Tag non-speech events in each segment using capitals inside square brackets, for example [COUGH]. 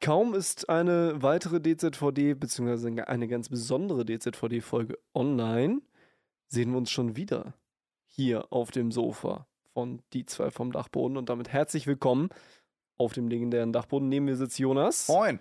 Kaum ist eine weitere DZVD bzw. eine ganz besondere DZVD-Folge online, sehen wir uns schon wieder hier auf dem Sofa von Die zwei vom Dachboden und damit herzlich willkommen auf dem legendären Dachboden. Neben mir sitzt Jonas. Moin.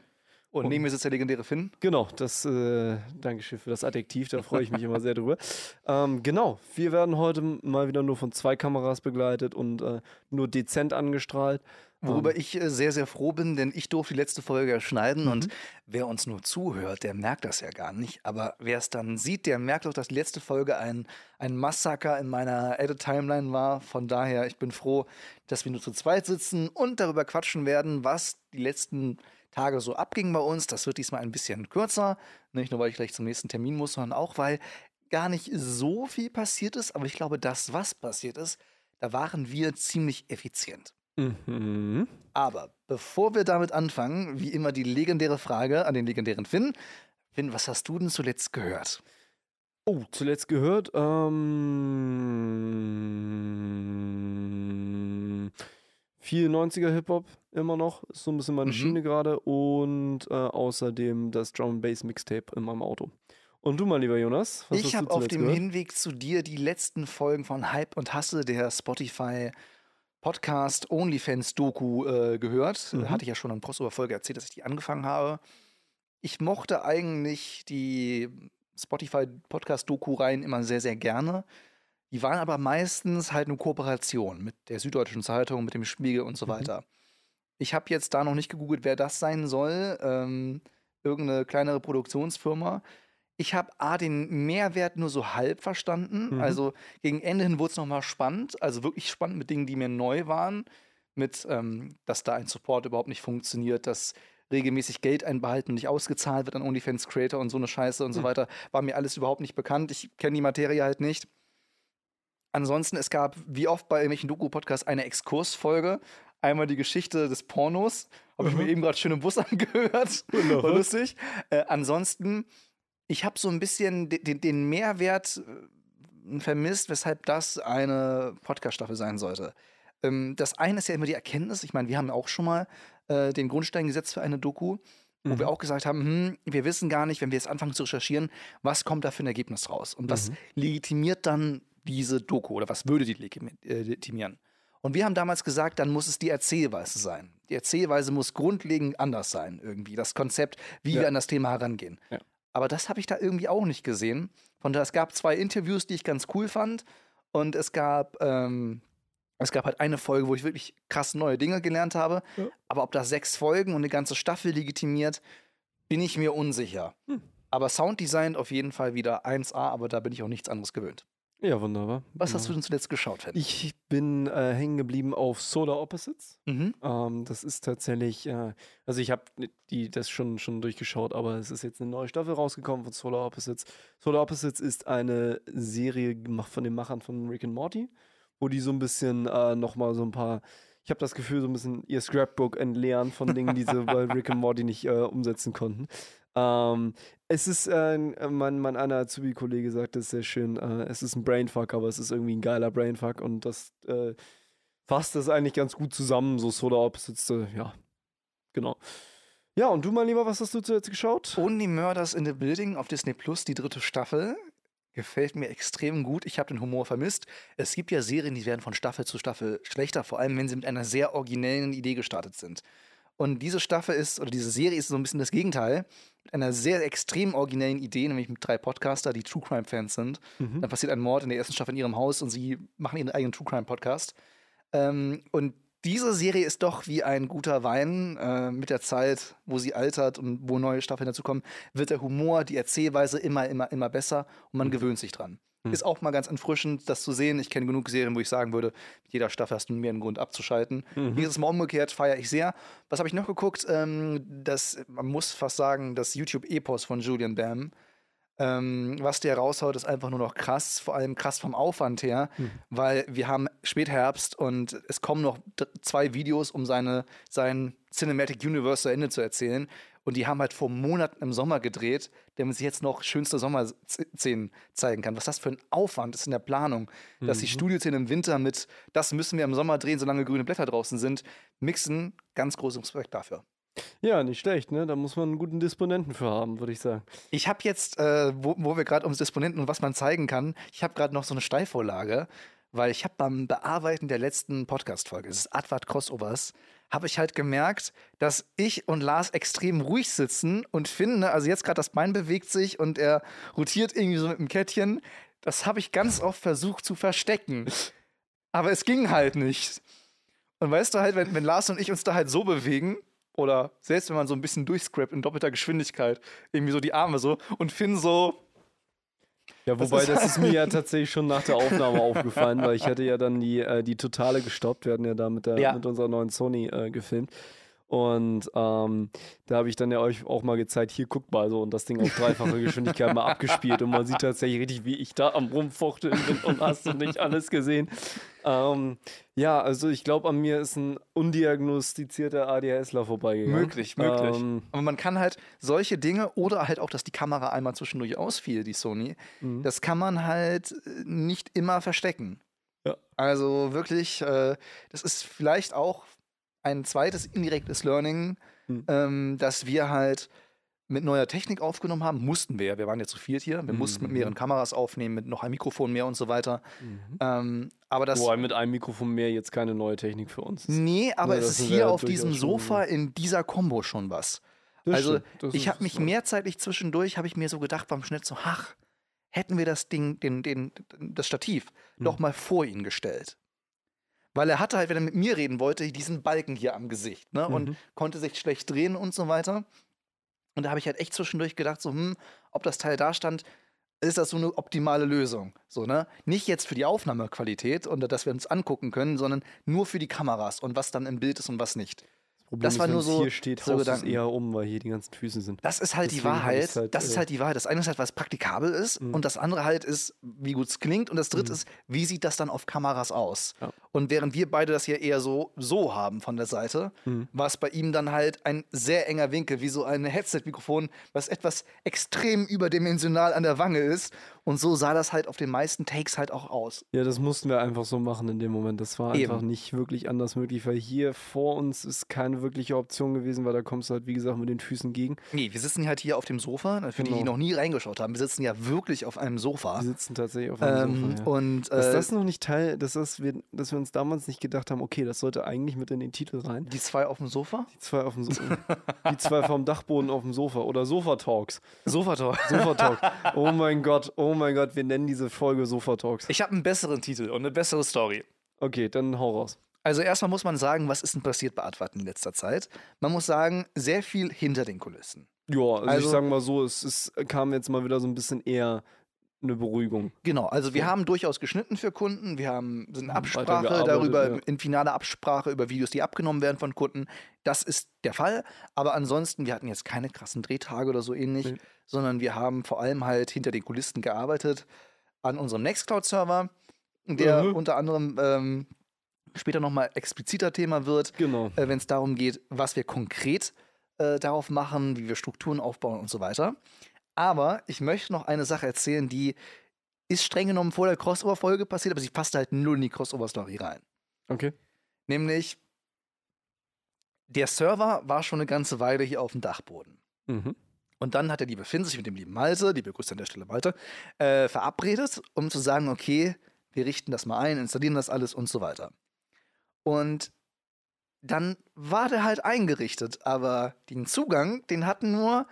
Und neben mir sitzt der legendäre Finn. Genau, das, äh, Dankeschön für das Adjektiv, da freue ich mich immer sehr drüber. [LAUGHS] Ähm, genau, wir werden heute mal wieder nur von zwei Kameras begleitet und äh, nur dezent angestrahlt. Worüber ich äh, sehr, sehr froh bin, denn ich durfte die letzte Folge schneiden Mhm. und wer uns nur zuhört, der merkt das ja gar nicht. Aber wer es dann sieht, der merkt auch, dass die letzte Folge ein, ein Massaker in meiner Edit-Timeline war. Von daher, ich bin froh, dass wir nur zu zweit sitzen und darüber quatschen werden, was die letzten Tage so abging bei uns. Das wird diesmal ein bisschen kürzer. Nicht nur, weil ich gleich zum nächsten Termin muss, sondern auch, weil gar nicht so viel passiert ist. Aber ich glaube, das, was passiert ist, da waren wir ziemlich effizient. Mhm. Aber bevor wir damit anfangen, wie immer die legendäre Frage an den legendären Finn. Finn, was hast du denn zuletzt gehört? Oh, zuletzt gehört, ähm, viel 90er Hip-Hop immer noch, ist so ein bisschen meine Mhm. Schiene gerade und äh, außerdem das Drum Bass Mixtape in meinem Auto. Und du, mein lieber Jonas, was ich habe auf dem gehört? Hinweg zu dir die letzten Folgen von Hype und Hasse, der Spotify Podcast OnlyFans Doku äh, gehört. Mhm. Hatte ich ja schon in Crossover Folge erzählt, dass ich die angefangen habe. Ich mochte eigentlich die Spotify Podcast Doku Reihen immer sehr, sehr gerne. Die waren aber meistens halt eine Kooperation mit der Süddeutschen Zeitung, mit dem Spiegel und so Mhm. weiter. Ich habe jetzt da noch nicht gegoogelt, wer das sein soll. Ähm, irgendeine kleinere Produktionsfirma. Ich habe A, den Mehrwert nur so halb verstanden. Mhm. Also gegen Ende hin wurde es nochmal spannend. Also wirklich spannend mit Dingen, die mir neu waren. Mit, ähm, dass da ein Support überhaupt nicht funktioniert, dass regelmäßig Geld einbehalten und nicht ausgezahlt wird an OnlyFans Creator und so eine Scheiße und so Mhm. weiter. War mir alles überhaupt nicht bekannt. Ich kenne die Materie halt nicht. Ansonsten, es gab wie oft bei irgendwelchen Doku-Podcasts eine Exkursfolge. Einmal die Geschichte des Pornos. Habe ich Mhm. mir eben gerade schön im Bus [LAUGHS] angehört. Wunderbar. War lustig. Äh, ansonsten, ich habe so ein bisschen de- den, den Mehrwert äh, vermisst, weshalb das eine Podcast-Staffel sein sollte. Ähm, das eine ist ja immer die Erkenntnis. Ich meine, wir haben ja auch schon mal äh, den Grundstein gesetzt für eine Doku, wo Mhm. wir auch gesagt haben, hm, wir wissen gar nicht, wenn wir jetzt anfangen zu recherchieren, was kommt da für ein Ergebnis raus und was Mhm. legitimiert dann diese Doku oder was würde die äh, legitimieren? Und wir haben damals gesagt, dann muss es die Erzählweise sein. Die Erzählweise muss grundlegend anders sein, irgendwie. Das Konzept, wie Ja. wir an das Thema herangehen. Ja. Aber das habe ich da irgendwie auch nicht gesehen. Von daher, es gab zwei Interviews, die ich ganz cool fand. Und es gab, ähm, es gab halt eine Folge, wo ich wirklich krass neue Dinge gelernt habe. Ja. Aber ob das sechs Folgen und eine ganze Staffel legitimiert, bin ich mir unsicher. Hm. Aber Sounddesign auf jeden Fall wieder 1A, aber da bin ich auch nichts anderes gewöhnt. Ja, wunderbar. Was hast du wunderbar. denn zuletzt geschaut, Fan? Ich bin äh, hängen geblieben auf Solar Opposites. Mhm. Ähm, das ist tatsächlich, äh, also ich habe die das schon schon durchgeschaut, aber es ist jetzt eine neue Staffel rausgekommen von Solar Opposites. Solar Opposites ist eine Serie gemacht von den Machern von Rick and Morty, wo die so ein bisschen äh, noch mal so ein paar, ich habe das Gefühl so ein bisschen ihr Scrapbook entleeren von Dingen, die sie bei [LAUGHS] Rick and Morty nicht äh, umsetzen konnten. Ähm, es ist, äh, mein, mein einer Azubi-Kollege sagt es sehr schön, äh, es ist ein Brainfuck, aber es ist irgendwie ein geiler Brainfuck und das äh, fasst das eigentlich ganz gut zusammen, so Solar Opposites, äh, ja, genau. Ja, und du, mein Lieber, was hast du zuletzt geschaut? Only Murders in the Building auf Disney Plus, die dritte Staffel. Gefällt mir extrem gut. Ich habe den Humor vermisst. Es gibt ja Serien, die werden von Staffel zu Staffel schlechter, vor allem wenn sie mit einer sehr originellen Idee gestartet sind. Und diese Staffel ist, oder diese Serie ist so ein bisschen das Gegenteil. Mit einer sehr extrem originellen Idee, nämlich mit drei Podcaster, die True Crime-Fans sind. Mhm. Dann passiert ein Mord in der ersten Staffel in ihrem Haus und sie machen ihren eigenen True Crime Podcast. Ähm, und diese Serie ist doch wie ein guter Wein äh, mit der Zeit, wo sie altert und wo neue Staffeln dazukommen, wird der Humor, die Erzählweise immer, immer, immer besser und man Mhm. gewöhnt sich dran. Mhm. Ist auch mal ganz erfrischend, das zu sehen. Ich kenne genug Serien, wo ich sagen würde, mit jeder Staffel hast du mehr einen Grund abzuschalten. Mhm. Hier ist es mal umgekehrt, feiere ich sehr. Was habe ich noch geguckt? Ähm, das, man muss fast sagen, das YouTube-Epos von Julian Bam. Ähm, was der raushaut, ist einfach nur noch krass, vor allem krass vom Aufwand her, Mhm. weil wir haben Spätherbst und es kommen noch zwei Videos, um seine, sein Cinematic Universe zu Ende zu erzählen. Und die haben halt vor Monaten im Sommer gedreht, damit sie jetzt noch schönste Sommerszenen zeigen kann. Was das für ein Aufwand ist in der Planung, dass die Mhm. Studioszenen im Winter mit, das müssen wir im Sommer drehen, solange grüne Blätter draußen sind, mixen. Ganz großes Respekt dafür. Ja, nicht schlecht, ne? Da muss man einen guten Disponenten für haben, würde ich sagen. Ich habe jetzt, äh, wo, wo wir gerade ums Disponenten und was man zeigen kann, ich habe gerade noch so eine Steilvorlage, weil ich habe beim Bearbeiten der letzten Podcast-Folge, des Advart Crossovers, habe ich halt gemerkt, dass ich und Lars extrem ruhig sitzen und finde, also jetzt gerade das Bein bewegt sich und er rotiert irgendwie so mit dem Kettchen. Das habe ich ganz oft versucht zu verstecken. Aber es ging halt nicht. Und weißt du halt, wenn, wenn Lars und ich uns da halt so bewegen, oder selbst wenn man so ein bisschen durchscrapt in doppelter Geschwindigkeit, irgendwie so die Arme so und Finn so. Ja, wobei das ist, das ist mir ja [LAUGHS] tatsächlich schon nach der Aufnahme aufgefallen, weil ich hatte ja dann die, äh, die Totale gestoppt. Wir hatten ja da mit, der, ja. mit unserer neuen Sony äh, gefilmt. Und ähm, da habe ich dann ja euch auch mal gezeigt, hier guckt mal so und das Ding auf dreifache Geschwindigkeit mal abgespielt und man sieht tatsächlich richtig, wie ich da am Rumfuchteln bin und hast du nicht alles gesehen. Ähm, ja, also ich glaube, an mir ist ein undiagnostizierter ADHSler vorbeigegangen. Möglich, möglich. Ähm, Aber man kann halt solche Dinge oder halt auch, dass die Kamera einmal zwischendurch ausfiel, die Sony, mhm. das kann man halt äh, nicht immer verstecken. Ja. Also wirklich, äh, das ist vielleicht auch ein zweites indirektes Learning, mhm. ähm, dass wir halt mit neuer Technik aufgenommen haben. Mussten wir ja, wir waren ja zu viert hier. Wir mhm. mussten mit mehreren Kameras aufnehmen, mit noch einem Mikrofon mehr und so weiter. Mhm. Ähm, aber das. Wobei mit einem Mikrofon mehr jetzt keine neue Technik für uns. Nee, aber ja, es ist hier auf diesem Sofa in dieser Kombo schon was. Das also ich habe mich mehrzeitlich zwischendurch, habe ich mir so gedacht beim Schnitt so, ach, hätten wir das Ding, den, den, das Stativ mhm. doch mal vor ihn gestellt. Weil er hatte halt, wenn er mit mir reden wollte, diesen Balken hier am Gesicht ne? und mhm. konnte sich schlecht drehen und so weiter. Und da habe ich halt echt zwischendurch gedacht, so, hm, ob das Teil da stand, ist das so eine optimale Lösung. So, ne? Nicht jetzt für die Aufnahmequalität und dass wir uns angucken können, sondern nur für die Kameras und was dann im Bild ist und was nicht. Problem das ist, war nur so. Hier steht, so Haus eher um, weil hier die ganzen Füße sind. Das ist halt Deswegen die Wahrheit. Halt, das ist halt die Wahrheit. Das eine ist halt, was praktikabel ist mhm. und das andere halt ist, wie gut es klingt und das dritte mhm. ist, wie sieht das dann auf Kameras aus? Ja. Und während wir beide das hier eher so so haben von der Seite, mhm. war es bei ihm dann halt ein sehr enger Winkel, wie so ein Headset-Mikrofon, was etwas extrem überdimensional an der Wange ist und so sah das halt auf den meisten Takes halt auch aus. Ja, das mussten wir einfach so machen in dem Moment. Das war Eben. einfach nicht wirklich anders möglich, weil hier vor uns ist keine wirkliche Option gewesen, weil da kommst du halt, wie gesagt, mit den Füßen gegen. Nee, wir sitzen halt hier auf dem Sofa. Für genau. die, die noch nie reingeschaut haben, wir sitzen ja wirklich auf einem Sofa. Wir sitzen tatsächlich auf einem ähm, Sofa. Ja. Und, äh, dass das noch nicht Teil, dass, das wir, dass wir uns damals nicht gedacht haben, okay, das sollte eigentlich mit in den Titel rein. Die zwei auf dem Sofa? Die zwei auf dem Sofa. die zwei vom Dachboden auf dem Sofa oder Sofa-Talks. Sofa-Talk. Sofa-Talk. [LAUGHS] Oh mein Gott, oh mein Gott, wir nennen diese Folge Sofa Talks. Ich habe einen besseren Titel und eine bessere Story. Okay, dann hau raus. Also erstmal muss man sagen, was ist denn passiert bei Advat in letzter Zeit? Man muss sagen, sehr viel hinter den Kulissen. Ja, also, also ich sage mal so, es, es kam jetzt mal wieder so ein bisschen eher eine Beruhigung. Genau, also wir haben durchaus geschnitten für Kunden, wir haben sind in Absprache darüber, ja. in finaler Absprache über Videos, die abgenommen werden von Kunden. Das ist der Fall, aber ansonsten, wir hatten jetzt keine krassen Drehtage oder so ähnlich, nee. sondern wir haben vor allem halt hinter den Kulissen gearbeitet an unserem Nextcloud-Server, der mhm. unter anderem ähm, später nochmal expliziter Thema wird, genau. äh, wenn es darum geht, was wir konkret äh, darauf machen, wie wir Strukturen aufbauen und so weiter. Aber ich möchte noch eine Sache erzählen, die ist streng genommen vor der Crossover-Folge passiert, aber sie passt halt null in die Crossover-Story rein. Okay. Nämlich, der Server war schon eine ganze Weile hier auf dem Dachboden. Mhm. Und dann hat der liebe Finn sich mit dem lieben Malte, liebe Grüße an der Stelle Malte, äh, verabredet, um zu sagen, okay, wir richten das mal ein, installieren das alles und so weiter. Und dann war der halt eingerichtet, aber den Zugang, den hatten nur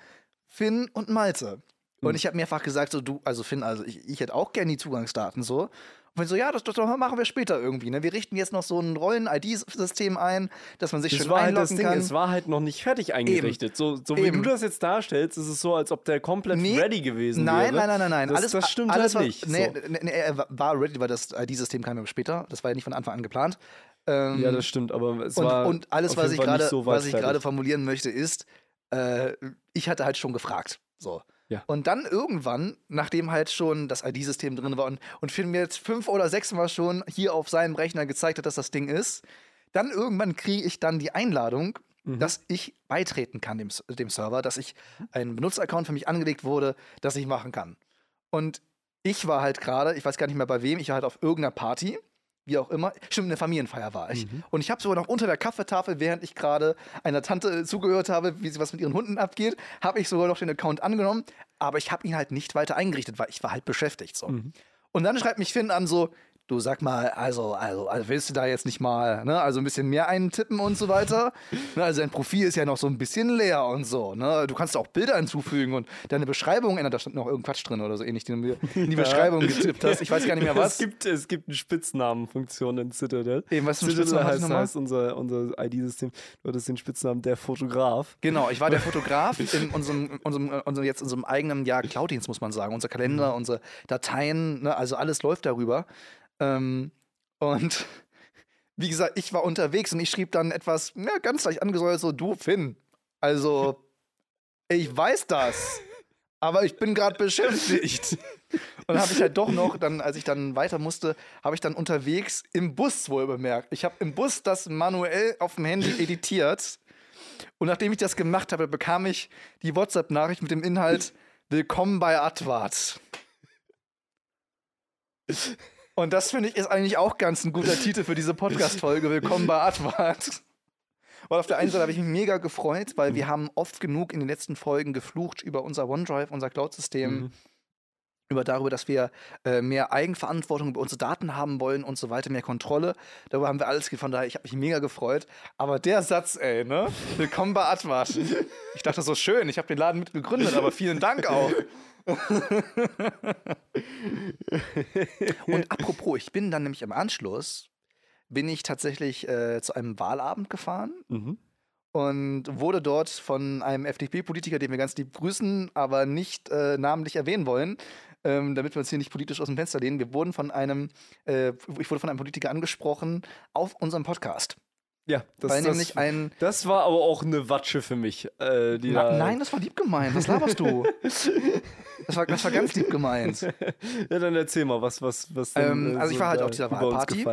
Finn und Malte. Und hm. ich habe mehrfach gesagt, so du, also Finn, also ich, ich hätte auch gerne die Zugangsdaten so. Und wenn so, ja, das, das, machen wir später irgendwie. Ne? Wir richten jetzt noch so ein Rollen-ID-System ein, dass man sich das schön war einloggen halt das Ding, kann. Es war halt noch nicht fertig eingerichtet. Eben. So, so wie Eben. du das jetzt darstellst, ist es so, als ob der komplett nee. ready gewesen nein, wäre. Nein, nein, nein, nein. Das, alles, das stimmt alles halt nicht. Nee, so. nee, nee, er war ready, weil das ID-System kam ja später. Das war ja nicht von Anfang an geplant. Ähm, ja, das stimmt, aber es und, war. Und alles, was ich gerade so was ich gerade formulieren möchte, ist, äh, ich hatte halt schon gefragt. So. Ja. Und dann irgendwann, nachdem halt schon das ID-System drin war und, und Finn mir jetzt fünf oder sechs Mal schon hier auf seinem Rechner gezeigt hat, dass das Ding ist, dann irgendwann kriege ich dann die Einladung, mhm. dass ich beitreten kann dem, dem Server, dass ich ein Benutzeraccount für mich angelegt wurde, das ich machen kann. Und ich war halt gerade, ich weiß gar nicht mehr bei wem, ich war halt auf irgendeiner Party, wie auch immer. Stimmt, eine Familienfeier war ich. Mhm. Und ich habe sogar noch unter der Kaffeetafel, während ich gerade einer Tante äh, zugehört habe, wie sie was mit ihren Hunden abgeht, habe ich sogar noch den Account angenommen. Aber ich habe ihn halt nicht weiter eingerichtet, weil ich war halt beschäftigt so. Mhm. Und dann schreibt mich Finn an so, du sag mal, also, also, also willst du da jetzt nicht mal, ne, also ein bisschen mehr eintippen und so weiter? [LAUGHS] ne, also dein Profil ist ja noch so ein bisschen leer und so, ne? Du kannst auch Bilder hinzufügen und deine Beschreibung ändert, da stand noch irgendein Quatsch drin oder so ähnlich, den du mir in die Beschreibung getippt hast. Ich weiß gar nicht mehr [LAUGHS] was. Es gibt, es gibt eine Spitznamenfunktion in Citadel. Eben, was für ein du heißt, heißt unser, unser ID-System. Du hattest den Spitznamen der Fotograf. Genau, ich war der [LAUGHS] Fotograf in unserem, unserem, unserem jetzt unserem eigenen ja, Cloud-Dienst, muss man sagen. Unser Kalender, unsere Dateien, ne, also alles läuft darüber. Ähm, und [LAUGHS] wie gesagt, ich war unterwegs und ich schrieb dann etwas ja, ganz leicht angesäuert, so, du Finn, also ich weiß das, aber ich bin gerade beschäftigt. [LAUGHS] Und dann habe ich halt doch noch, dann, als ich dann weiter musste, habe ich dann unterwegs im Bus wohl bemerkt. Ich habe im Bus das manuell auf dem Handy [LAUGHS] editiert. Und nachdem ich das gemacht habe, bekam ich die WhatsApp-Nachricht mit dem Inhalt Willkommen bei Advart. Und das finde ich ist eigentlich auch ganz ein guter Titel für diese Podcast-Folge. Willkommen bei Advart. Weil auf der einen Seite habe ich mich mega gefreut, weil wir haben oft genug in den letzten Folgen geflucht über unser OneDrive, unser Cloud-System, Mhm. Über darüber, dass wir äh, mehr Eigenverantwortung über unsere Daten haben wollen und so weiter, mehr Kontrolle. Darüber haben wir alles von daher, ich habe mich mega gefreut. Aber der Satz, ey, ne? Willkommen bei Advart. Ich dachte so schön, ich habe den Laden mit gegründet, aber vielen Dank auch. und apropos, ich bin dann nämlich im Anschluss, bin ich tatsächlich äh, zu einem Wahlabend gefahren Mhm. und wurde dort von einem FDP-Politiker, den wir ganz lieb grüßen, aber nicht äh, namentlich erwähnen wollen, ähm, damit wir uns hier nicht politisch aus dem Fenster lehnen. Wir wurden von einem, äh, ich wurde von einem Politiker angesprochen auf unserem Podcast. Ja, das, weil das, nämlich ein. das war aber auch eine Watsche für mich. Äh, Na, da, nein, das war lieb gemeint. Was laberst du? [LAUGHS] Das war, das war ganz lieb gemeint. [LAUGHS] Ja, dann erzähl mal, was, was, was denn, Ähm, äh, also ich so war halt da auf dieser Wahlparty.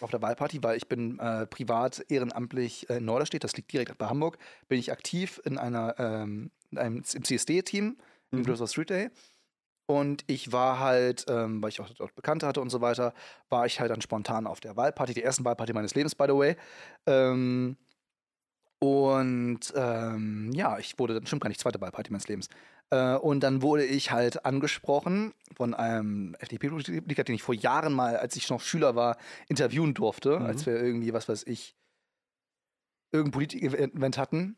Auf der Wahlparty, weil ich bin äh, privat ehrenamtlich äh, in Norderstedt, das liegt direkt bei Hamburg, bin ich aktiv in einer ähm, in einem im CSD-Team, im Mhm. Global Street Day. Und ich war halt, ähm, weil ich auch dort Bekannte hatte und so weiter, war ich halt dann spontan auf der Wahlparty, die ersten Wahlparty meines Lebens, by the way. Ähm, und ähm, ja, ich wurde, das stimmt gar nicht, zweite Wahlparty meines Lebens. Äh, und dann wurde ich halt angesprochen von einem FDP-Politiker, den ich vor Jahren mal, als ich noch Schüler war, interviewen durfte, Mhm. als wir irgendwie, was weiß ich, irgendein Politik-Event hatten.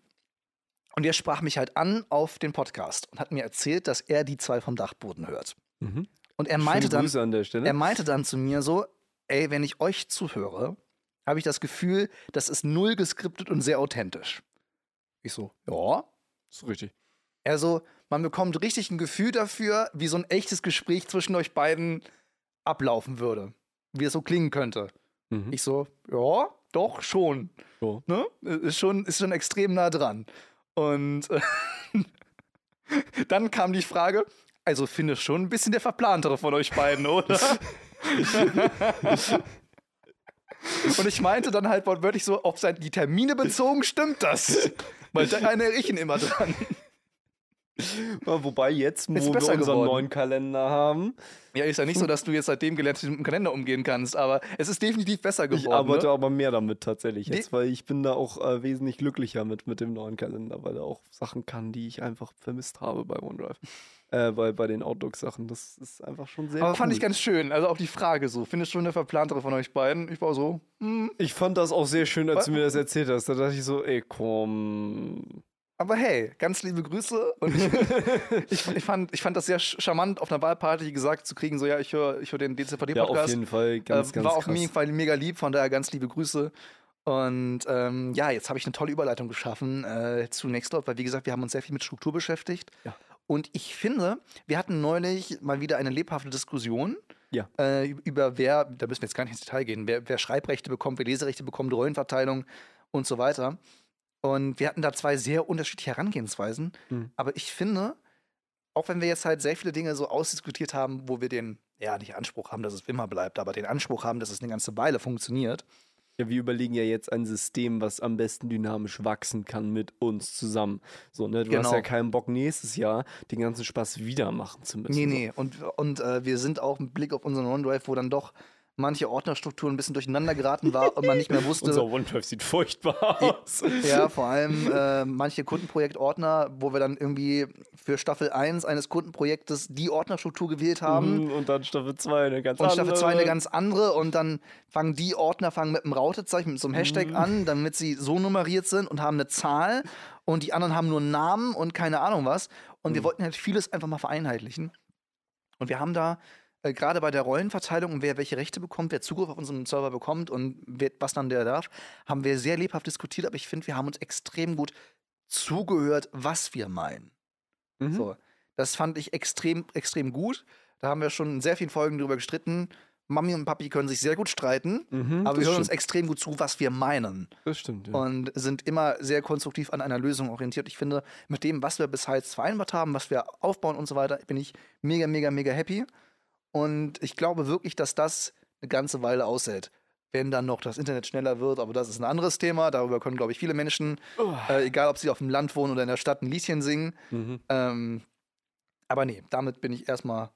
Und der sprach mich halt an auf den Podcast und hat mir erzählt, dass er die zwei vom Dachboden hört. Mhm. Und er meinte dann, er meinte dann zu mir so, ey, wenn ich euch zuhöre, habe ich das Gefühl, das ist null geskriptet und sehr authentisch. Ich so, ja. ist richtig. Er so, man bekommt richtig ein Gefühl dafür, wie so ein echtes Gespräch zwischen euch beiden ablaufen würde. Wie es so klingen könnte. Mhm. Ich so, ja, doch, schon. So. Ne? Ist, schon, ist schon extrem nah dran. Und äh, [LAUGHS] dann kam die Frage, also finde schon ein bisschen der Verplantere von euch beiden, oder? [LAUGHS] Und ich meinte dann halt wortwörtlich so, auf sein, die Termine bezogen stimmt das. Weil da erinnere ich ihn immer dran. Wobei jetzt, wo wir unseren geworden. neuen Kalender haben, Ja, ist ja nicht so, dass du jetzt seitdem gelernt hast, wie du mit dem Kalender umgehen kannst, aber es ist definitiv besser geworden. ich arbeite ne? aber mehr damit tatsächlich jetzt, weil ich bin da auch äh, wesentlich glücklicher mit, mit dem neuen Kalender, weil er auch Sachen kann, die ich einfach vermisst habe bei OneDrive. Äh, bei, bei den Outlook-Sachen. Das ist einfach schon sehr Aber cool. fand ich ganz schön. Also auch die Frage so, findest du eine Verplantere von euch beiden? Ich war so, hm. Ich fand das auch sehr schön, als Was? du mir das erzählt hast. Da dachte ich so, ey, komm. Aber hey, ganz liebe Grüße. Und ich, [LAUGHS] ich, fand, ich fand das sehr charmant, auf einer Wahlparty gesagt zu kriegen, so ja, ich höre ich hör den Ja, auf DCVD-Podcast. jeden Fall ganz, äh, ganz war auf jeden Fall mega lieb, von daher ganz liebe Grüße. Und ähm, ja, jetzt habe ich eine tolle Überleitung geschaffen äh, zu Nextcloud, weil wie gesagt, wir haben uns sehr viel mit Struktur beschäftigt. Ja. Und ich finde, wir hatten neulich mal wieder eine lebhafte Diskussion Ja. äh, über wer, da müssen wir jetzt gar nicht ins Detail gehen, wer, wer Schreibrechte bekommt, wer Leserechte bekommt, Rollenverteilung und so weiter. Und wir hatten da zwei sehr unterschiedliche Herangehensweisen. Mhm. Aber ich finde, auch wenn wir jetzt halt sehr viele Dinge so ausdiskutiert haben, wo wir den, ja, nicht Anspruch haben, dass es immer bleibt, aber den Anspruch haben, dass es eine ganze Weile funktioniert. Ja, wir überlegen ja jetzt ein System, was am besten dynamisch wachsen kann mit uns zusammen. So, ne? Du hast Genau. ja keinen Bock, nächstes Jahr den ganzen Spaß wieder machen zu müssen. Nee, nee. Und, und äh, wir sind auch mit Blick auf unseren OneDrive, wo dann doch manche Ordnerstrukturen ein bisschen durcheinander geraten war und man nicht mehr [LAUGHS] wusste. Unser OneDrive sieht furchtbar aus. Ja, vor allem äh, manche Kundenprojektordner, wo wir dann irgendwie für Staffel 1 eines Kundenprojektes die Ordnerstruktur gewählt haben. Mhm, Und dann Staffel 2 eine ganz Und andere. Staffel 2 eine ganz andere und dann fangen die Ordner fangen mit einem Rautezeichen, mit so einem Hashtag Mhm. an, damit sie so nummeriert sind und haben eine Zahl und die anderen haben nur einen Namen und keine Ahnung was. Und wir Mhm. wollten halt vieles einfach mal vereinheitlichen. Und wir haben da äh, gerade bei der Rollenverteilung und wer welche Rechte bekommt, wer Zugriff auf unseren Server bekommt und wer, was dann der darf, haben wir sehr lebhaft diskutiert, aber ich finde, wir haben uns extrem gut zugehört, was wir meinen. Mhm. So, das fand ich extrem, extrem gut. Da haben wir schon in sehr vielen Folgen drüber gestritten. Mami und Papi können sich sehr gut streiten, Mhm, aber wir hören uns stimmt. extrem gut zu, was wir meinen. Das stimmt, ja. Und sind immer sehr konstruktiv an einer Lösung orientiert. Ich finde, mit dem, was wir bis jetzt vereinbart haben, was wir aufbauen und so weiter, bin ich mega, mega, mega happy. Und ich glaube wirklich, dass das eine ganze Weile aushält. Wenn dann noch das Internet schneller wird, aber das ist ein anderes Thema. Darüber können, glaube ich, viele Menschen, Oh. äh, egal ob sie auf dem Land wohnen oder in der Stadt, ein Lieschen singen. Mhm. Ähm, aber nee, damit bin ich erstmal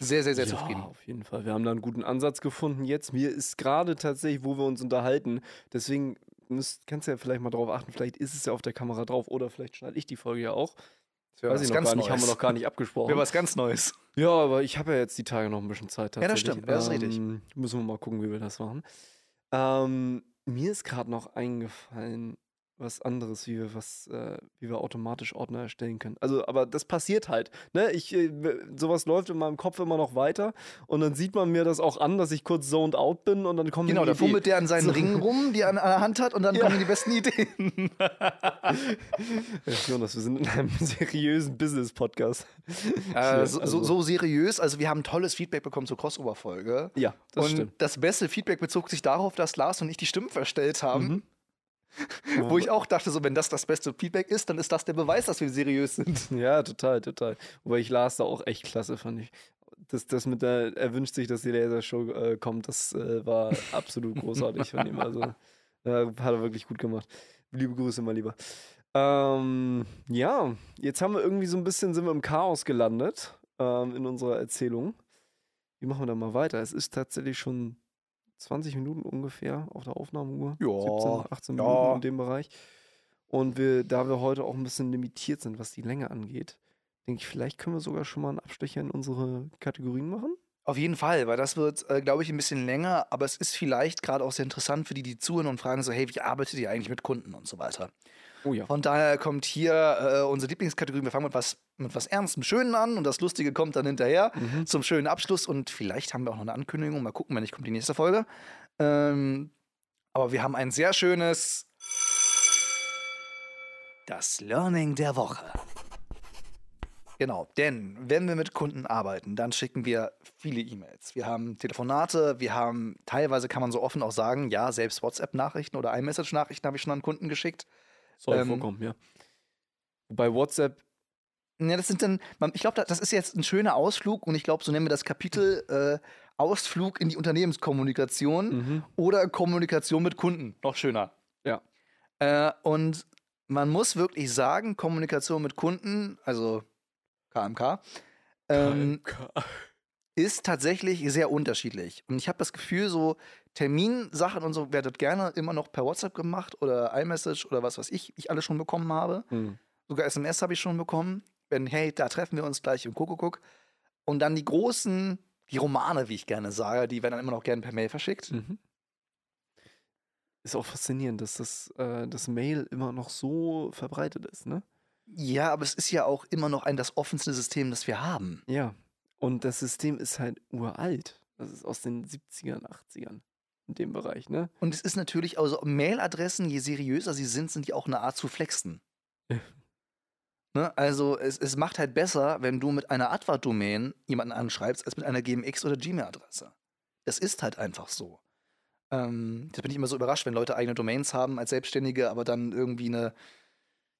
sehr, sehr, sehr ja, zufrieden. auf jeden Fall. Wir haben da einen guten Ansatz gefunden jetzt. Mir ist gerade tatsächlich, wo wir uns unterhalten, deswegen müsst, kannst du ja vielleicht mal drauf achten, vielleicht ist es ja auf der Kamera drauf oder vielleicht schneide ich die Folge ja auch. Ja, Weiß ich noch gar nicht, haben wir noch gar nicht abgesprochen. Wäre was ganz Neues. Ja, aber ich habe ja jetzt die Tage noch ein bisschen Zeit Ja, das stimmt, das ist richtig. Ähm, Müssen wir mal gucken, wie wir das machen. Ähm, mir ist gerade noch eingefallen, was anderes, wie wir was, äh, wie wir automatisch Ordner erstellen können. Also, aber das passiert halt. Ne? Ich, äh, sowas läuft in meinem Kopf immer noch weiter und dann sieht man mir das auch an, dass ich kurz zoned out bin und dann kommt Genau, da fummelt der an seinen So. Ringen rum, die er an, an der Hand hat, und dann Ja. kommen die besten Ideen. [LAUGHS] Jonas, wir sind in einem [LAUGHS] seriösen Business-Podcast. Äh, so, also- so, so seriös. Also, wir haben tolles Feedback bekommen zur Crossover-Folge. Ja, das und stimmt. das beste Feedback bezog sich darauf, dass Lars und ich die Stimmen verstellt haben. Mhm. Wo ich auch dachte, so, wenn das das beste Feedback ist, dann ist das der Beweis, dass wir seriös sind. [LAUGHS] Ja, total, total. Wobei ich las da auch echt klasse, fand ich. Das, das mit der, er wünscht sich, dass die Lasershow äh, kommt, das äh, war absolut großartig von ihm. Also, äh, hat er wirklich gut gemacht. Liebe Grüße, mein Lieber. Ähm, ja, jetzt haben wir irgendwie so ein bisschen, sind wir im Chaos gelandet ähm, in unserer Erzählung. Wie machen wir da mal weiter? Es ist tatsächlich schon 20 Minuten ungefähr auf der Aufnahmeuhr. Ja, 17, 18 ja. Minuten in dem Bereich. Und wir, da wir heute auch ein bisschen limitiert sind, was die Länge angeht, denke ich, vielleicht können wir sogar schon mal einen Abstecher in unsere Kategorien machen. Auf jeden Fall, weil das wird, äh, glaube ich, ein bisschen länger, aber es ist vielleicht gerade auch sehr interessant für die, die zuhören und fragen so, hey, wie arbeitet ihr eigentlich mit Kunden und so weiter. Oh ja. Von daher kommt hier äh, unsere Lieblingskategorie. Wir fangen mit was, mit was Ernstem, Schönen an und das Lustige kommt dann hinterher Mhm. zum schönen Abschluss. Und vielleicht haben wir auch noch eine Ankündigung. Mal gucken, wenn nicht, kommt die nächste Folge. Ähm, aber wir haben ein sehr schönes. Das Learning der Woche. Genau, denn wenn wir mit Kunden arbeiten, dann schicken wir viele E-Mails. Wir haben Telefonate, wir haben teilweise kann man so offen auch sagen, ja, selbst WhatsApp-Nachrichten oder iMessage-Nachrichten habe ich schon an Kunden geschickt. Soll Ähm, vorkommen, ja. Wobei WhatsApp, Ja, das sind dann, ich glaube, das ist jetzt ein schöner Ausflug und ich glaube, so nennen wir das Kapitel äh, Ausflug in die Unternehmenskommunikation mhm. oder Kommunikation mit Kunden. Noch schöner. Ja. Äh, und man muss wirklich sagen, Kommunikation mit Kunden, also KMK, ähm, ist tatsächlich sehr unterschiedlich. Und ich habe das Gefühl, so Terminsachen und so wird gerne immer noch per WhatsApp gemacht oder iMessage oder was weiß ich, ich alles schon bekommen habe. Mhm. Sogar SMS habe ich schon bekommen. Wenn, hey, da treffen wir uns gleich im Kuckuck. Und dann die großen, die Romane, wie ich gerne sage, die werden dann immer noch gerne per Mail verschickt. Mhm. Ist auch faszinierend, dass das, äh, das Mail immer noch so verbreitet ist, ne? Ja, aber es ist ja auch immer noch ein das offenste System, das wir haben. Ja. Und das System ist halt uralt. Das ist aus den 70ern, 80ern in dem Bereich, ne? Und es ist natürlich, also Mailadressen, je seriöser sie sind, sind die auch eine Art zu flexen. [LAUGHS] Ne? Also es, es macht halt besser, wenn du mit einer Adva-Domain jemanden anschreibst, als mit einer GMX- oder Gmail-Adresse. Das ist halt einfach so. Ähm, da bin ich immer so überrascht, wenn Leute eigene Domains haben als Selbstständige, aber dann irgendwie eine,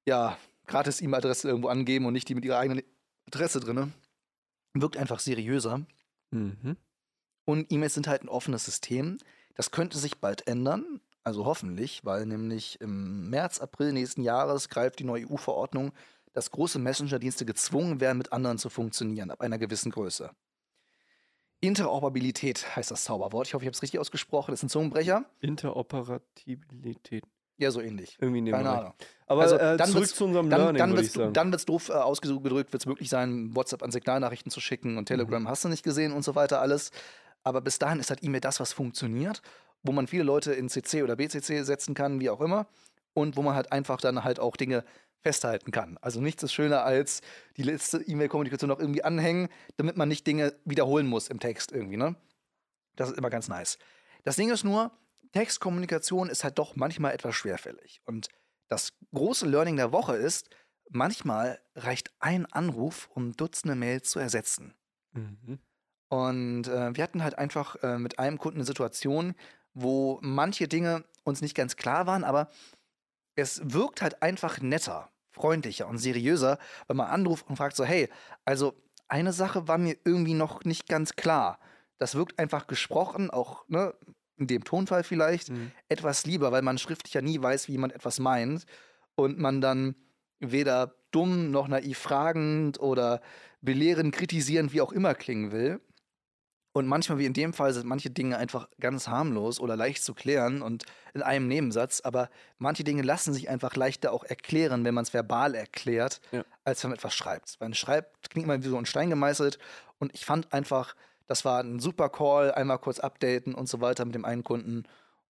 ja, gratis E-Mail-Adresse irgendwo angeben und nicht die mit ihrer eigenen Adresse drin. Wirkt einfach seriöser. Mhm. Und E-Mails sind halt ein offenes System. Das könnte sich bald ändern, also hoffentlich, weil nämlich im März, April nächsten Jahres greift die neue EU-Verordnung, dass große Messenger-Dienste gezwungen werden, mit anderen zu funktionieren, ab einer gewissen Größe. Interoperabilität heißt das Zauberwort. Ich hoffe, ich habe es richtig ausgesprochen. Das ist ein Zungenbrecher. Interoperabilität. Ja, so ähnlich. Irgendwie in dem Keine. Ahnung. Aber Also, äh, dann zurück wird's- zu unserem Dann, Learning, dann würde wird ich es dann wird's doof äh, ausgedrückt, wird es möglich sein, WhatsApp an Signalnachrichten zu schicken und Telegram hast du nicht gesehen und so weiter alles. Aber bis dahin ist halt E-Mail das, was funktioniert, wo man viele Leute in CC oder BCC setzen kann, wie auch immer. Und wo man halt einfach dann halt auch Dinge festhalten kann. Also nichts ist schöner als die letzte E-Mail-Kommunikation noch irgendwie anhängen, damit man nicht Dinge wiederholen muss im Text irgendwie, ne? Das ist immer ganz nice. Das Ding ist nur, Textkommunikation ist halt doch manchmal etwas schwerfällig. Und das große Learning der Woche ist, manchmal reicht ein Anruf, um Dutzende Mails zu ersetzen. Mhm. Und äh, wir hatten halt einfach äh, mit einem Kunden eine Situation, wo manche Dinge uns nicht ganz klar waren, aber es wirkt halt einfach netter, freundlicher und seriöser, wenn man anruft und fragt so, hey, also eine Sache war mir irgendwie noch nicht ganz klar. Das wirkt einfach gesprochen, auch ne, in dem Tonfall vielleicht, Mhm. etwas lieber, weil man schriftlich ja nie weiß, wie jemand etwas meint und man dann weder dumm noch naiv fragend oder belehrend, kritisierend, wie auch immer klingen will. Und manchmal, wie in dem Fall, sind manche Dinge einfach ganz harmlos oder leicht zu klären und in einem Nebensatz. Aber manche Dinge lassen sich einfach leichter auch erklären, wenn man es verbal erklärt, Ja. als wenn man etwas schreibt. Weil ein Schreibt klingt immer wie so ein Stein gemeißelt. Und ich fand einfach, das war ein super Call, einmal kurz updaten und so weiter mit dem einen Kunden.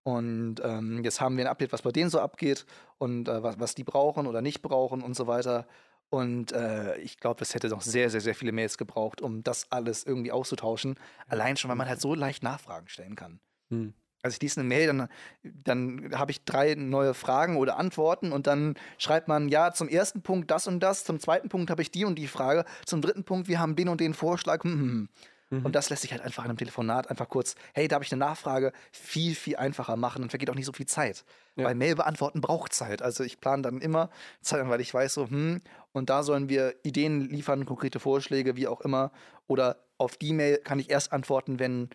Und ähm, jetzt haben wir ein Update, was bei denen so abgeht und äh, was, was die brauchen oder nicht brauchen und so weiter. Und äh, ich glaube, es hätte noch sehr, sehr, sehr viele Mails gebraucht, um das alles irgendwie auszutauschen. Allein schon, weil man halt so leicht Nachfragen stellen kann. Mhm. Also ich lese eine Mail, dann, dann habe ich drei neue Fragen oder Antworten und dann schreibt man, ja, zum ersten Punkt das und das, zum zweiten Punkt habe ich die und die Frage, zum dritten Punkt, wir haben den und den Vorschlag. Hm, hm, hm. Mhm. Und das lässt sich halt einfach in einem Telefonat einfach kurz, hey, da habe ich eine Nachfrage, viel, viel einfacher machen und vergeht auch nicht so viel Zeit. Ja. Weil Mail beantworten braucht Zeit. Also ich plane dann immer Zeit, weil ich weiß so, hm, und da sollen wir Ideen liefern, konkrete Vorschläge, wie auch immer. Oder auf die Mail kann ich erst antworten, wenn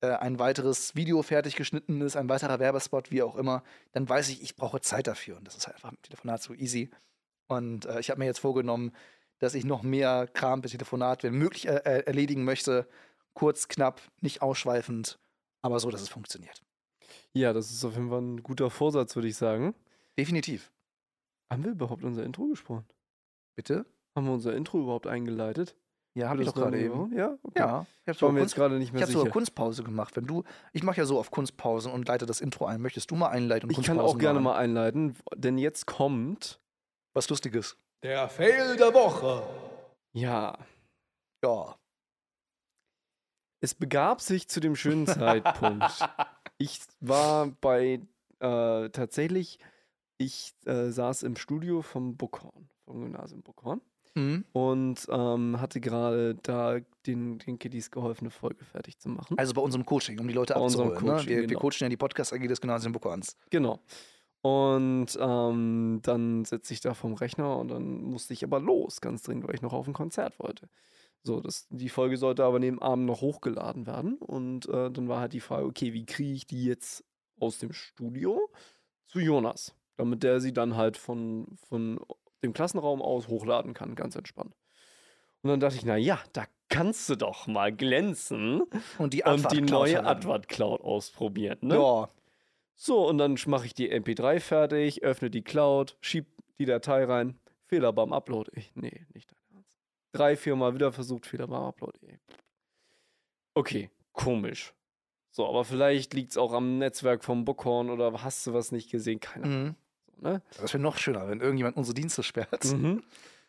äh, ein weiteres Video fertig geschnitten ist, ein weiterer Werbespot, wie auch immer. Dann weiß ich, ich brauche Zeit dafür. Und das ist halt einfach im Telefonat so easy. Und äh, ich habe mir jetzt vorgenommen, dass ich noch mehr Kram per Telefonat, wenn möglich, äh, äh, erledigen möchte. Kurz, knapp, nicht ausschweifend, aber so, dass es funktioniert. Ja, das ist auf jeden Fall ein guter Vorsatz, würde ich sagen. Definitiv. Haben wir überhaupt unser Intro gesprochen? Bitte? Haben wir unser Intro überhaupt eingeleitet? Ja, habe ich doch gerade eben. Ja, okay. Ja, ich habe Ich sogar, jetzt gerade nicht ich mehr sogar sicher. Kunstpause gemacht. Wenn du, ich mache ja so auf Kunstpausen und leite das Intro ein. Möchtest du mal einleiten? und Ich kann auch gerne machen? mal einleiten, denn jetzt kommt. was Lustiges. Der Fail der Woche. Ja, Ja. es begab sich zu dem schönen [LAUGHS] Zeitpunkt. Ich war bei äh, tatsächlich, ich äh, saß im Studio vom Buckhorn, vom Gymnasium Buckhorn Mhm. und ähm, hatte gerade da den, den Kiddies geholfen, eine Folge fertig zu machen. Also bei unserem Coaching, um die Leute Bei unserem abzuholen. Ne? Coaching, Wir, wir genau. coachen ja die Podcast-AG des Gymnasium Buckhorns. Genau. Und ähm, dann sitze ich da vom Rechner und dann musste ich aber los, ganz dringend, weil ich noch auf ein Konzert wollte. So, das, die Folge sollte aber neben Abend noch hochgeladen werden. Und äh, dann war halt die Frage, okay, wie kriege ich die jetzt aus dem Studio zu Jonas? Damit der sie dann halt von, von dem Klassenraum aus hochladen kann, ganz entspannt. Und dann dachte ich, na ja, da kannst du doch mal glänzen Und die und die neue. Advert Cloud ausprobieren. Ne? Ja. So, und dann mache ich die MP3 fertig, öffne die Cloud, schieb die Datei rein. Fehler beim Upload. Ich, nee, nicht dein Ernst. Drei, vier Mal wieder versucht, Fehler beim Upload. Ey. Okay, komisch. So, aber vielleicht liegt es auch am Netzwerk vom Bookhorn oder hast du was nicht gesehen? Keine Ahnung. Mhm. Ne? Das wäre noch schöner, wenn irgendjemand unsere Dienste sperrt. Mhm.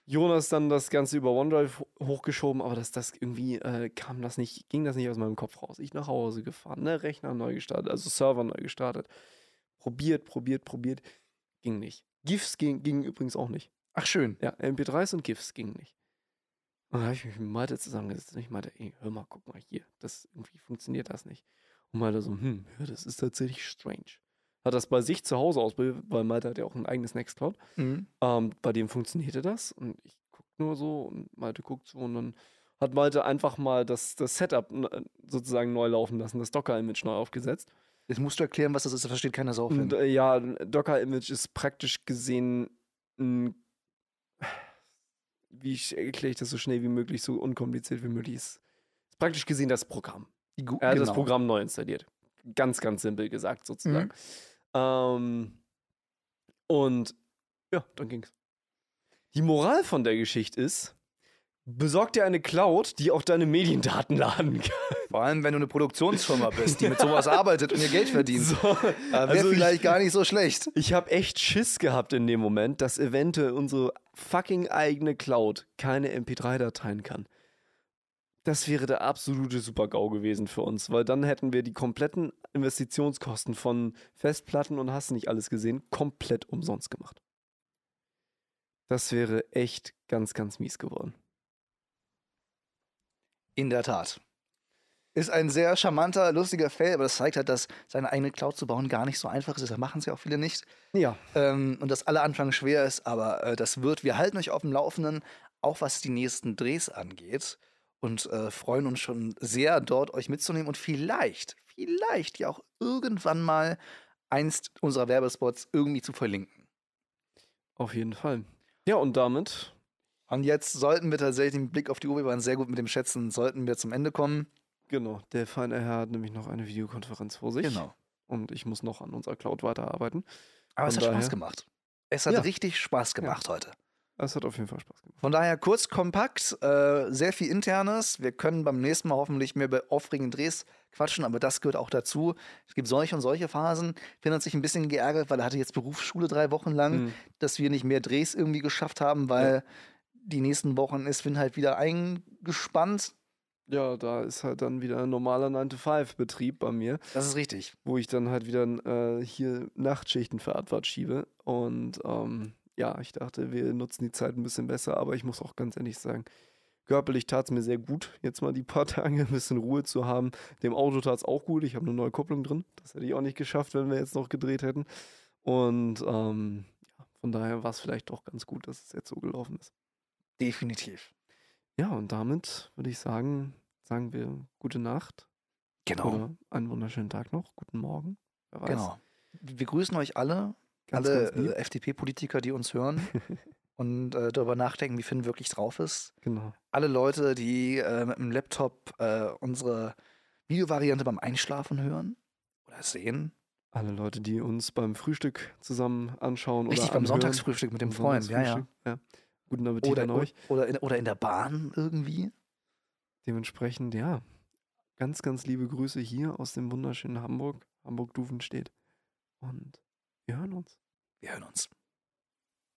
Jonas dann das Ganze über OneDrive ho- hochgeschoben, aber das, das irgendwie äh, kam das nicht, ging das nicht aus meinem Kopf raus. Ich nach Hause gefahren, ne, Rechner neu gestartet, also Server neu gestartet. Probiert, probiert, probiert. Ging nicht. GIFs ging, ging übrigens auch nicht. Ach, schön. Ja, MP3s und GIFs gingen nicht. Und dann habe ich mich mit Malte zusammengesetzt und ich meinte, ey, hör mal, guck mal hier, das irgendwie funktioniert das nicht. Und Malte so, hm, ja, das ist tatsächlich strange. Hat das bei sich zu Hause ausprobiert, weil Malte hat ja auch ein eigenes Nextcloud. Mhm. Ähm, bei dem funktionierte das und ich guck nur so und Malte guckt so und dann hat Malte einfach mal das, das Setup äh, sozusagen neu laufen lassen, das Docker-Image neu aufgesetzt. Jetzt musst du erklären, was das ist. Das versteht keiner so. Und äh, ja, Docker-Image ist praktisch gesehen ein, wie ich- erkläre ich das so schnell wie möglich, so unkompliziert wie möglich ist. Ist praktisch gesehen das Programm. Er hat das genau. Programm neu installiert. Ganz, ganz simpel gesagt, sozusagen. Ähm, und ja, dann ging's. Die Moral von der Geschichte ist, besorg dir eine Cloud, die auch deine Mediendaten [LAUGHS] laden kann. Vor allem, wenn du eine Produktionsfirma bist, die mit sowas [LAUGHS] arbeitet und ihr Geld verdient. So, Äh, Wäre also ich- vielleicht gar nicht so schlecht. Ich habe echt Schiss gehabt in dem Moment, dass eventuell unsere fucking eigene Cloud keine MP3-Dateien kann. Das wäre der absolute Super-GAU gewesen für uns, weil dann hätten wir die kompletten Investitionskosten von Festplatten und hast nicht alles gesehen, komplett umsonst gemacht. Das wäre echt ganz, ganz mies geworden. In der Tat. Ist ein sehr charmanter, lustiger Fail, aber das zeigt halt, dass seine eigene Cloud zu bauen gar nicht so einfach ist. Das machen sie auch viele nicht. Ja. Ähm, und dass alle Anfang schwer ist, aber äh, das wird. Wir halten euch auf dem Laufenden, auch was die nächsten Drehs angeht. Und äh, freuen uns schon sehr, dort euch mitzunehmen und vielleicht, vielleicht ja auch irgendwann mal einst unserer Werbespots irgendwie zu verlinken. Auf jeden Fall. Ja, und damit, Und jetzt sollten wir tatsächlich mit Blick auf die Uhr, wir waren sehr gut mit dem Schätzen, sollten wir zum Ende kommen. genau, der feine Herr hat nämlich noch eine Videokonferenz vor sich. Genau. Und ich muss noch an unserer Cloud weiterarbeiten. Aber es Von hat Spaß daher- gemacht. Es hat Ja. richtig Spaß gemacht heute. Es hat auf jeden Fall Spaß gemacht. Von daher kurz, kompakt, äh, sehr viel Internes. Wir können beim nächsten Mal hoffentlich mehr über aufregende Drehs quatschen, aber das gehört auch dazu. Es gibt solche und solche Phasen. Finn hat sich ein bisschen geärgert, weil er hatte jetzt Berufsschule drei Wochen lang, Mhm. dass wir nicht mehr Drehs irgendwie geschafft haben, weil die nächsten Wochen ist Finn halt wieder eingespannt. Ja, da ist halt dann wieder ein normaler 9-to-5-Betrieb bei mir, Das ist richtig. wo ich dann halt wieder äh, hier Nachtschichten für Advart schiebe. Und ähm, ja, ich dachte, wir nutzen die Zeit ein bisschen besser, aber ich muss auch ganz ehrlich sagen, körperlich tat es mir sehr gut, jetzt mal die paar [LAUGHS] Tage ein bisschen Ruhe zu haben. Dem Auto tat es auch gut, ich habe eine neue Kupplung drin. Das hätte ich auch nicht geschafft, wenn wir jetzt noch gedreht hätten. Und ähm, ja, von daher war es vielleicht doch ganz gut, dass es jetzt so gelaufen ist. Definitiv. Ja, und damit würde ich sagen, sagen wir gute Nacht Genau. oder einen wunderschönen Tag noch, guten Morgen. Genau. Wir grüßen euch alle, Ganz, alle ganz äh, FDP-Politiker, die uns hören [LAUGHS] und äh, darüber nachdenken, wie Finn wirklich drauf ist. Genau. alle Leute, die äh, mit dem Laptop äh, unsere Videovariante beim Einschlafen hören oder sehen. Alle Leute, die uns beim Frühstück zusammen anschauen Richtig, oder beim anhören. Sonntagsfrühstück mit dem Freund, ja, ja. Ja. Guten Appetit Oder, an euch. oder, in, oder in der Bahn irgendwie. Dementsprechend, ja, ganz, ganz liebe Grüße hier aus dem wunderschönen Hamburg, Hamburg-Duvenstedt. Und wir hören uns. Wir hören uns.